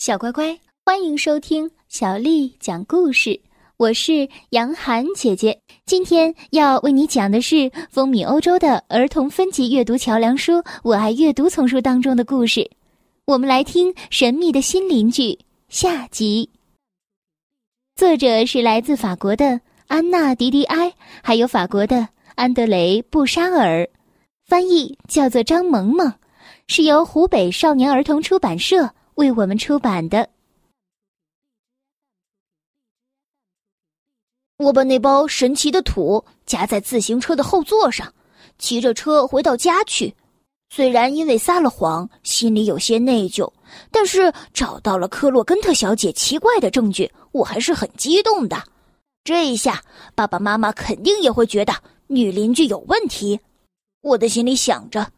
小乖乖，欢迎收听小丽讲故事。我是杨涵姐姐，今天要为你讲的是风靡欧洲的儿童分级阅读桥梁书《我爱阅读》丛书当中的故事。我们来听《神秘的新邻居》下集。作者是来自法国的安娜·迪迪埃，还有法国的安德雷·布沙尔，翻译叫做张萌萌，是由湖北少年儿童出版社。为我们出版的。我把那包神奇的土夹在自行车的后座上，骑着车回到家去。虽然因为撒了谎，心里有些内疚，但是找到了科洛根特小姐奇怪的证据，我还是很激动的。这一下，爸爸妈妈肯定也会觉得女邻居有问题。我的心里想着，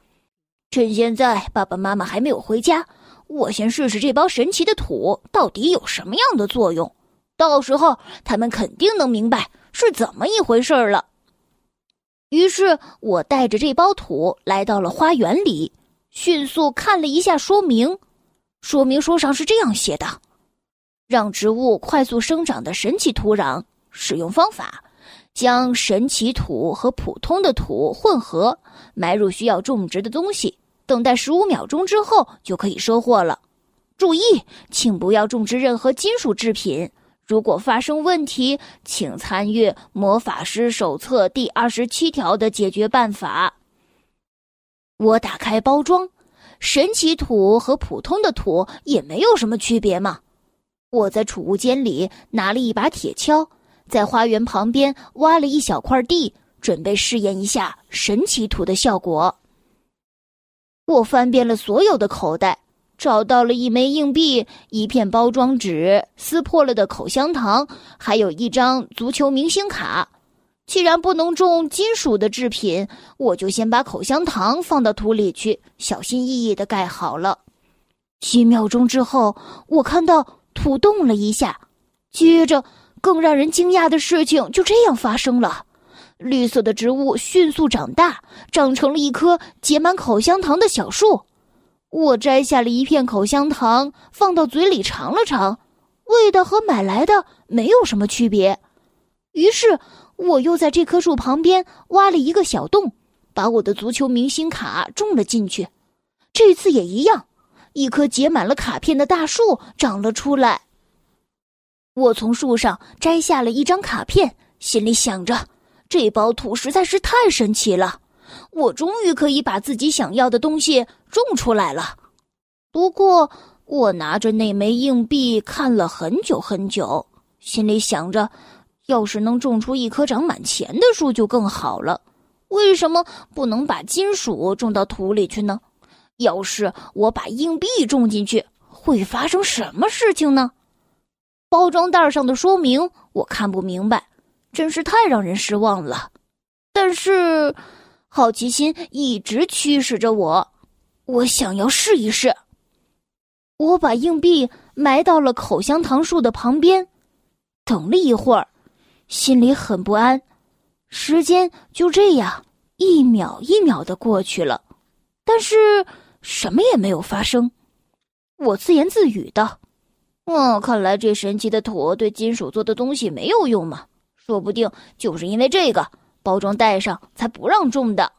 趁现在爸爸妈妈还没有回家。我先试试这包神奇的土到底有什么样的作用，到时候他们肯定能明白是怎么一回事了。于是我带着这包土来到了花园里，迅速看了一下说明。说明书上是这样写的：让植物快速生长的神奇土壤使用方法，将神奇土和普通的土混合，埋入需要种植的东西。等待十五秒钟之后就可以收获了。注意，请不要种植任何金属制品。如果发生问题，请参阅《魔法师手册》第二十七条的解决办法。我打开包装，神奇土和普通的土也没有什么区别嘛。我在储物间里拿了一把铁锹，在花园旁边挖了一小块地，准备试验一下神奇土的效果。我翻遍了所有的口袋，找到了一枚硬币、一片包装纸、撕破了的口香糖，还有一张足球明星卡。既然不能种金属的制品，我就先把口香糖放到土里去，小心翼翼的盖好了。几秒钟之后，我看到土动了一下，接着更让人惊讶的事情就这样发生了。绿色的植物迅速长大，长成了一棵结满口香糖的小树。我摘下了一片口香糖，放到嘴里尝了尝，味道和买来的没有什么区别。于是，我又在这棵树旁边挖了一个小洞，把我的足球明星卡种了进去。这次也一样，一棵结满了卡片的大树长了出来。我从树上摘下了一张卡片，心里想着。这包土实在是太神奇了，我终于可以把自己想要的东西种出来了。不过，我拿着那枚硬币看了很久很久，心里想着，要是能种出一棵长满钱的树就更好了。为什么不能把金属种到土里去呢？要是我把硬币种进去，会发生什么事情呢？包装袋上的说明我看不明白。真是太让人失望了，但是好奇心一直驱使着我，我想要试一试。我把硬币埋到了口香糖树的旁边，等了一会儿，心里很不安。时间就这样一秒一秒的过去了，但是什么也没有发生。我自言自语道：“嗯，看来这神奇的土对金属做的东西没有用嘛。”说不定就是因为这个包装袋上才不让种的。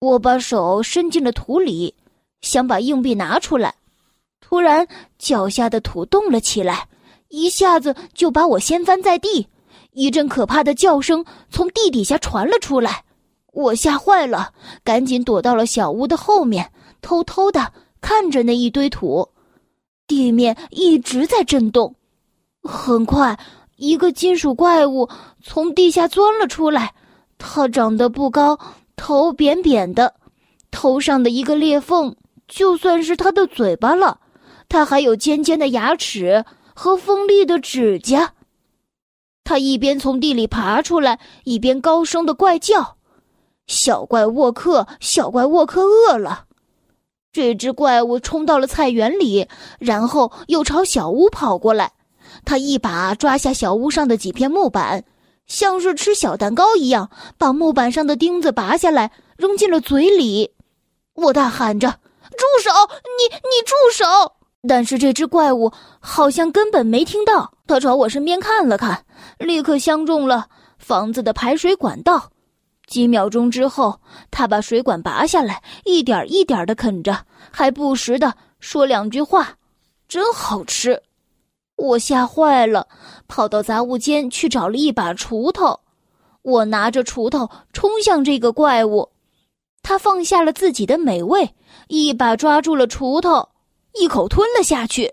我把手伸进了土里，想把硬币拿出来，突然脚下的土动了起来，一下子就把我掀翻在地。一阵可怕的叫声从地底下传了出来，我吓坏了，赶紧躲到了小屋的后面，偷偷的看着那一堆土。地面一直在震动，很快。一个金属怪物从地下钻了出来，它长得不高，头扁扁的，头上的一个裂缝就算是它的嘴巴了。它还有尖尖的牙齿和锋利的指甲。它一边从地里爬出来，一边高声的怪叫：“小怪沃克，小怪沃克饿了！”这只怪物冲到了菜园里，然后又朝小屋跑过来。他一把抓下小屋上的几片木板，像是吃小蛋糕一样，把木板上的钉子拔下来，扔进了嘴里。我大喊着：“住手！你你住手！”但是这只怪物好像根本没听到，他朝我身边看了看，立刻相中了房子的排水管道。几秒钟之后，他把水管拔下来，一点一点的啃着，还不时的说两句话：“真好吃。”我吓坏了，跑到杂物间去找了一把锄头。我拿着锄头冲向这个怪物，他放下了自己的美味，一把抓住了锄头，一口吞了下去，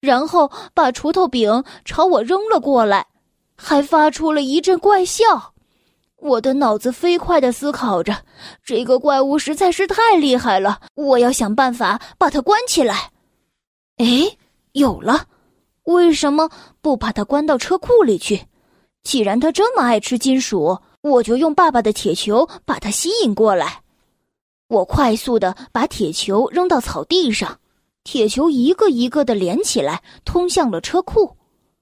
然后把锄头柄朝我扔了过来，还发出了一阵怪笑。我的脑子飞快的思考着，这个怪物实在是太厉害了，我要想办法把它关起来。哎，有了，为什么不把它关到车库里去？既然他这么爱吃金属，我就用爸爸的铁球把它吸引过来。我快速的把铁球扔到草地上，铁球一个一个的连起来，通向了车库。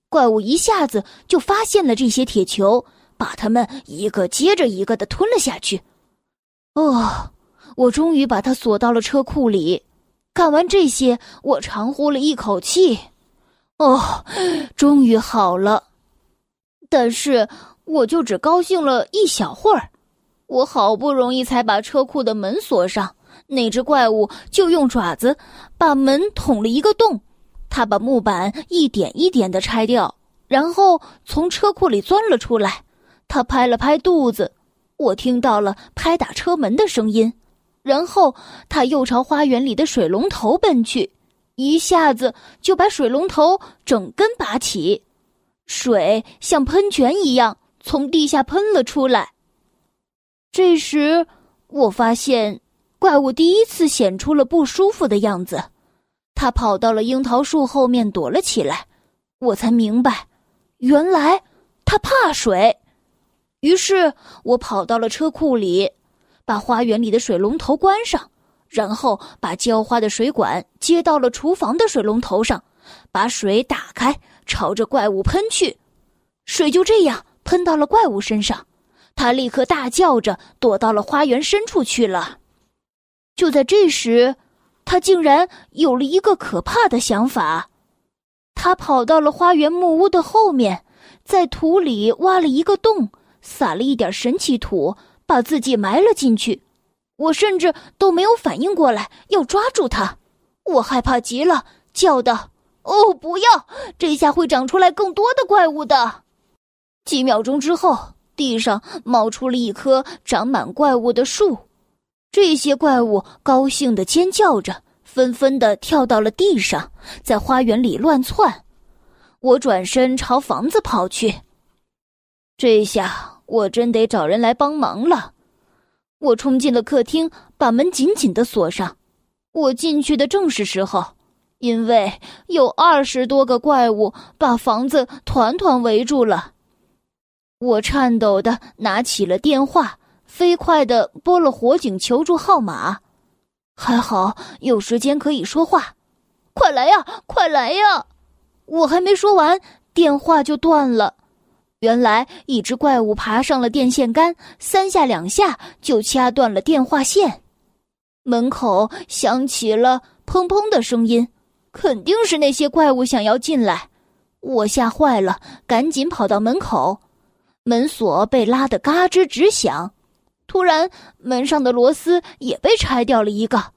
怪物一下子就发现了这些铁球，把它们一个接着一个的吞了下去。哦，我终于把它锁到了车库里。干完这些，我长呼了一口气。哦，终于好了。但是，我就只高兴了一小会儿。我好不容易才把车库的门锁上，那只怪物就用爪子把门捅了一个洞。他把木板一点一点的拆掉，然后从车库里钻了出来。他拍了拍肚子，我听到了拍打车门的声音。然后他又朝花园里的水龙头奔去，一下子就把水龙头整根拔起。水像喷泉一样从地下喷了出来。这时，我发现怪物第一次显出了不舒服的样子，它跑到了樱桃树后面躲了起来。我才明白，原来它怕水。于是我跑到了车库里，把花园里的水龙头关上，然后把浇花的水管接到了厨房的水龙头上，把水打开。朝着怪物喷去，水就这样喷到了怪物身上，他立刻大叫着躲到了花园深处去了。就在这时，他竟然有了一个可怕的想法，他跑到了花园木屋的后面，在土里挖了一个洞，撒了一点神奇土，把自己埋了进去。我甚至都没有反应过来要抓住他，我害怕极了，叫道。哦，不要！这下会长出来更多的怪物的。几秒钟之后，地上冒出了一棵长满怪物的树，这些怪物高兴的尖叫着，纷纷的跳到了地上，在花园里乱窜。我转身朝房子跑去，这下我真得找人来帮忙了。我冲进了客厅，把门紧紧的锁上。我进去的正是时候。因为有二十多个怪物把房子团团围住了，我颤抖的拿起了电话，飞快的拨了火警求助号码。还好有时间可以说话，快来呀，快来呀！我还没说完，电话就断了。原来一只怪物爬上了电线杆，三下两下就掐断了电话线。门口响起了砰砰的声音。肯定是那些怪物想要进来，我吓坏了，赶紧跑到门口，门锁被拉得嘎吱直响。突然，门上的螺丝也被拆掉了一个。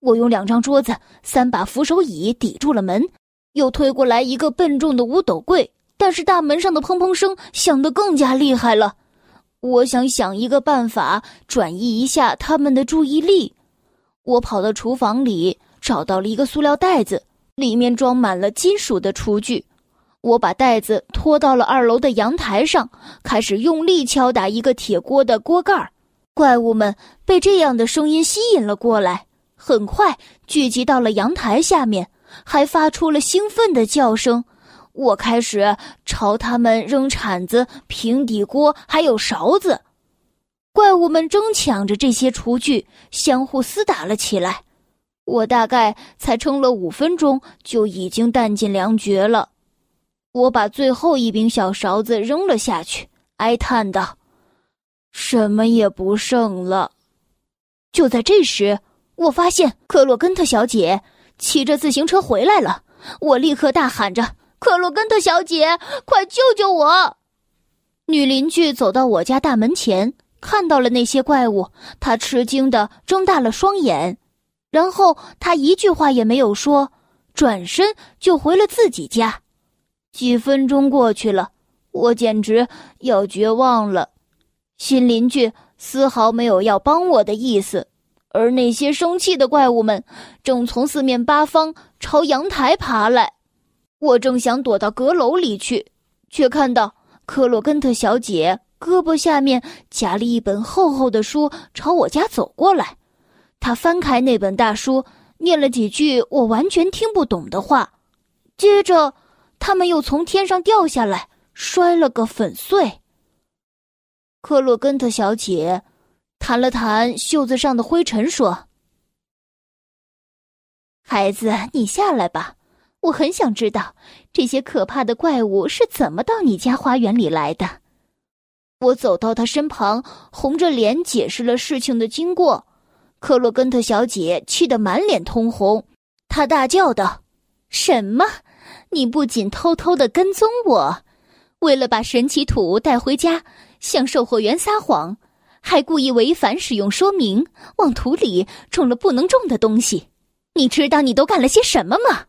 我用两张桌子、三把扶手椅抵住了门，又推过来一个笨重的五斗柜。但是大门上的砰砰声响得更加厉害了。我想想一个办法，转移一下他们的注意力。我跑到厨房里。找到了一个塑料袋子，里面装满了金属的厨具。我把袋子拖到了二楼的阳台上，开始用力敲打一个铁锅的锅盖。怪物们被这样的声音吸引了过来，很快聚集到了阳台下面，还发出了兴奋的叫声。我开始朝他们扔铲子、平底锅还有勺子。怪物们争抢着这些厨具，相互厮打了起来。我大概才撑了五分钟，就已经弹尽粮绝了。我把最后一柄小勺子扔了下去，哀叹道：“什么也不剩了。”就在这时，我发现克洛根特小姐骑着自行车回来了。我立刻大喊着：“克洛根特小姐，快救救我！”女邻居走到我家大门前，看到了那些怪物，她吃惊的睁大了双眼，然后她一句话也没有说，转身就回了自己家。几分钟过去了，我简直要绝望了。新邻居丝毫没有要帮我的意思，而那些生气的怪物们正从四面八方朝阳台爬来。我正想躲到阁楼里去，却看到克洛根特小姐胳膊下面夹了一本厚厚的书，朝我家走过来。她翻开那本大书，念了几句我完全听不懂的话，接着。他们又从天上掉下来，摔了个粉碎。克洛根特小姐弹了弹袖子上的灰尘，说：“孩子，你下来吧。我很想知道这些可怕的怪物是怎么到你家花园里来的。”我走到他身旁，红着脸解释了事情的经过。克洛根特小姐气得满脸通红，她大叫道：“什么？”你不仅偷偷的跟踪我，为了把神奇土带回家，向售货员撒谎，还故意违反使用说明，往土里种了不能种的东西。你知道你都干了些什么吗？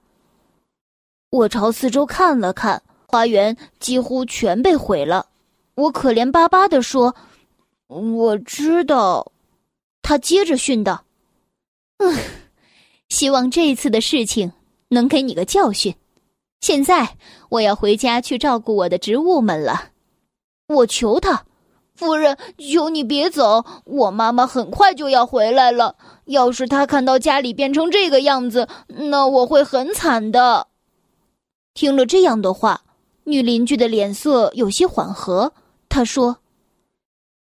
我朝四周看了看，花园几乎全被毁了。我可怜巴巴的说：“我知道。”他接着训道：“嗯，希望这次的事情能给你个教训。”现在我要回家去照顾我的植物们了，我求他，夫人，求你别走，我妈妈很快就要回来了。要是她看到家里变成这个样子，那我会很惨的。听了这样的话，女邻居的脸色有些缓和。她说：“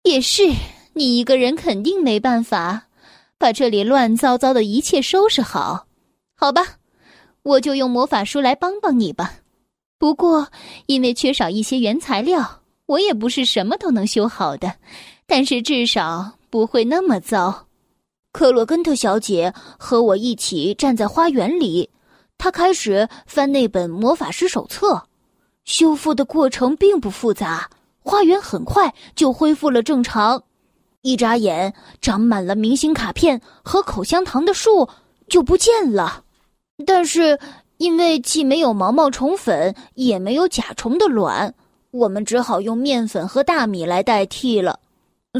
也是，你一个人肯定没办法把这里乱糟糟的一切收拾好，好吧？”我就用魔法书来帮帮你吧，不过因为缺少一些原材料，我也不是什么都能修好的，但是至少不会那么糟。克洛根特小姐和我一起站在花园里，他开始翻那本魔法师手册。修复的过程并不复杂，花园很快就恢复了正常。一眨眼，长满了明星卡片和口香糖的树就不见了。但是，因为既没有毛毛虫粉，也没有甲虫的卵，我们只好用面粉和大米来代替了。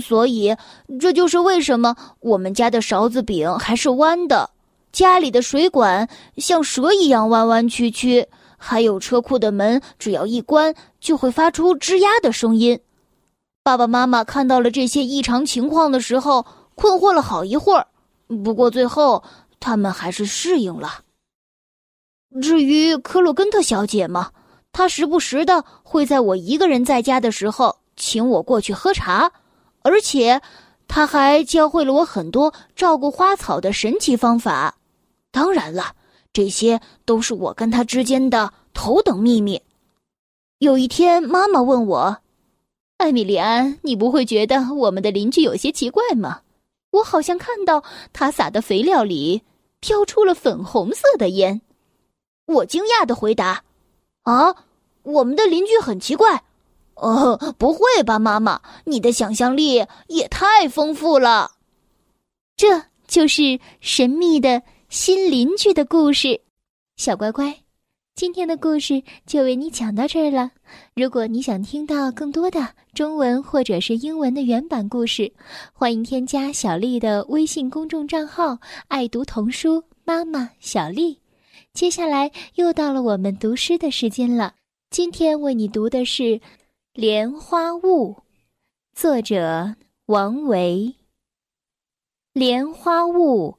所以，这就是为什么我们家的勺子柄还是弯的，家里的水管像蛇一样弯弯曲曲，还有车库的门只要一关就会发出吱呀的声音。爸爸妈妈看到了这些异常情况的时候，困惑了好一会儿，不过最后他们还是适应了。至于克洛根特小姐嘛，她时不时的会在我一个人在家的时候请我过去喝茶，而且她还教会了我很多照顾花草的神奇方法。当然了，这些都是我跟他之间的头等秘密。有一天，妈妈问我：“艾米莉安，你不会觉得我们的邻居有些奇怪吗？我好像看到他撒的肥料里飘出了粉红色的烟。”我惊讶的回答：“啊，我们的邻居很奇怪。哦，不会吧，妈妈，你的想象力也太丰富了。这就是神秘的新邻居的故事。小乖乖，今天的故事就为你讲到这儿了。如果你想听到更多的中文或者是英文的原版故事，欢迎添加小丽的微信公众账号‘爱读童书妈妈小丽’。”接下来又到了我们读诗的时间了。今天为你读的是《莲花坞》，作者王维。莲花坞，